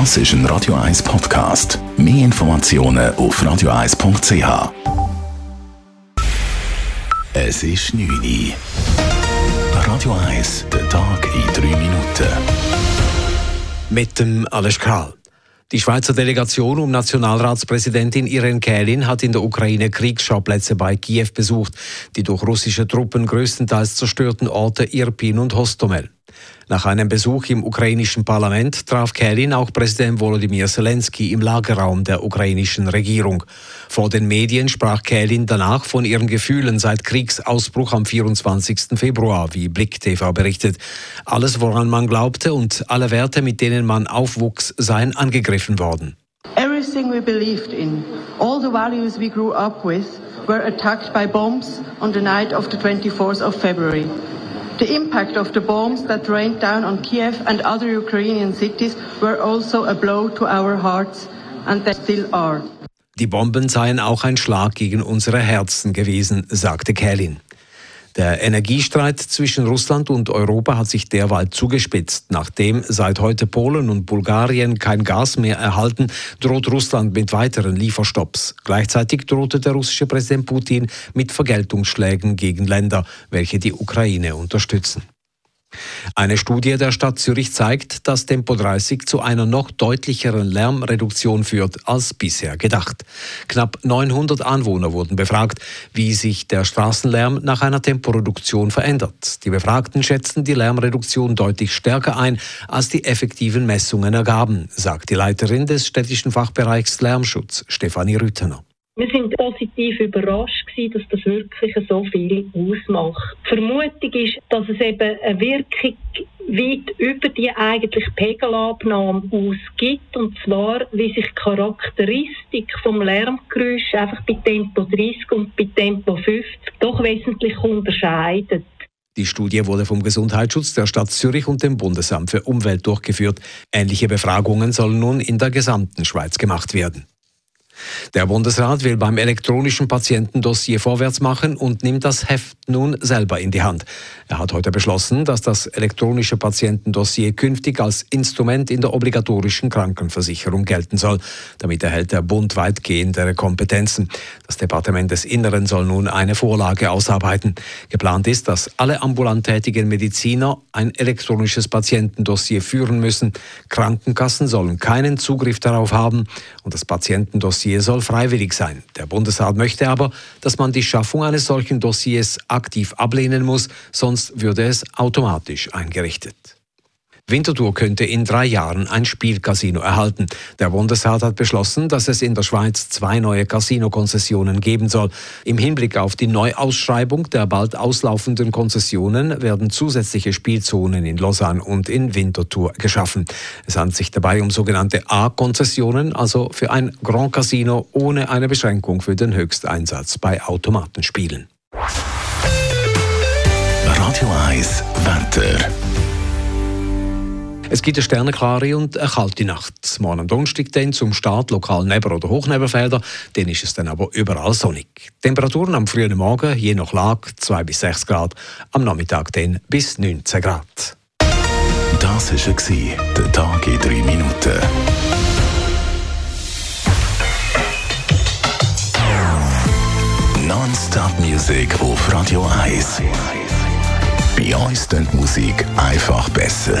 Das ist ein Radio 1 Podcast. Mehr Informationen auf radio1.ch. Es ist 9 Uhr. Radio 1, der Tag in 3 Minuten. Mit dem Alles Karl. Die Schweizer Delegation um Nationalratspräsidentin Irene Kählin hat in der Ukraine Kriegsschauplätze bei Kiew besucht, die durch russische Truppen größtenteils zerstörten Orte Irpin und Hostomel. Nach einem Besuch im ukrainischen Parlament traf Kählin auch Präsident Volodymyr Zelensky im Lagerraum der ukrainischen Regierung. Vor den Medien sprach Kählin danach von ihren Gefühlen seit Kriegsausbruch am 24. Februar, wie Blick TV berichtet. Alles, woran man glaubte und alle Werte, mit denen man aufwuchs, seien angegriffen worden. Everything we believed in, all the values we grew up with, were attacked by bombs on the night of the 24th of February. The impact of the bombs that rained down on Kiev and other Ukrainian cities were also a blow to our hearts, and they still are. Die Bomben seien auch ein Schlag gegen unsere Herzen gewesen, sagte Kellin. Der Energiestreit zwischen Russland und Europa hat sich derweil zugespitzt. Nachdem seit heute Polen und Bulgarien kein Gas mehr erhalten, droht Russland mit weiteren Lieferstopps. Gleichzeitig drohte der russische Präsident Putin mit Vergeltungsschlägen gegen Länder, welche die Ukraine unterstützen. Eine Studie der Stadt Zürich zeigt, dass Tempo 30 zu einer noch deutlicheren Lärmreduktion führt als bisher gedacht. Knapp 900 Anwohner wurden befragt, wie sich der Straßenlärm nach einer Temporeduktion verändert. Die Befragten schätzen die Lärmreduktion deutlich stärker ein, als die effektiven Messungen ergaben, sagt die Leiterin des städtischen Fachbereichs Lärmschutz, Stefanie Rüttener. Wir sind positiv überrascht gewesen, dass das wirklich so viel ausmacht. Die Vermutung ist, dass es eben eine Wirkung weit über die eigentliche Pegelabnahme ausgibt. Und zwar, wie sich die Charakteristik vom Lärmgeräusch einfach bei Tempo 30 und bei Tempo 50 doch wesentlich unterscheidet. Die Studie wurde vom Gesundheitsschutz der Stadt Zürich und dem Bundesamt für Umwelt durchgeführt. Ähnliche Befragungen sollen nun in der gesamten Schweiz gemacht werden. Der Bundesrat will beim elektronischen Patientendossier vorwärts machen und nimmt das Heft nun selber in die Hand. Er hat heute beschlossen, dass das elektronische Patientendossier künftig als Instrument in der obligatorischen Krankenversicherung gelten soll. Damit erhält der Bund weitgehendere Kompetenzen. Das Departement des Inneren soll nun eine Vorlage ausarbeiten. Geplant ist, dass alle ambulant tätigen Mediziner ein elektronisches Patientendossier führen müssen. Krankenkassen sollen keinen Zugriff darauf haben und das Patientendossier soll freiwillig sein. Der Bundesrat möchte aber, dass man die Schaffung eines solchen Dossiers aktiv ablehnen muss, sonst würde es automatisch eingerichtet. Winterthur könnte in drei Jahren ein Spielcasino erhalten. Der Bundesrat hat beschlossen, dass es in der Schweiz zwei neue Casino-Konzessionen geben soll. Im Hinblick auf die Neuausschreibung der bald auslaufenden Konzessionen werden zusätzliche Spielzonen in Lausanne und in Winterthur geschaffen. Es handelt sich dabei um sogenannte A-Konzessionen, also für ein Grand Casino ohne eine Beschränkung für den Höchsteinsatz bei Automatenspielen. Radio 1 Wetter. Es gibt eine sternenklare und eine kalte Nacht. Morgen am Donnerstag dann zum Start lokal Nebel- oder Hochnebelfelder. Dann ist es dann aber überall sonnig. Temperaturen am frühen Morgen, je nach Lage, 2 bis 6 Grad. Am Nachmittag dann bis 19 Grad. Das war der Tag in 3 Minuten. Non-Stop-Musik auf Radio 1. Bei uns klingt Musik einfach besser.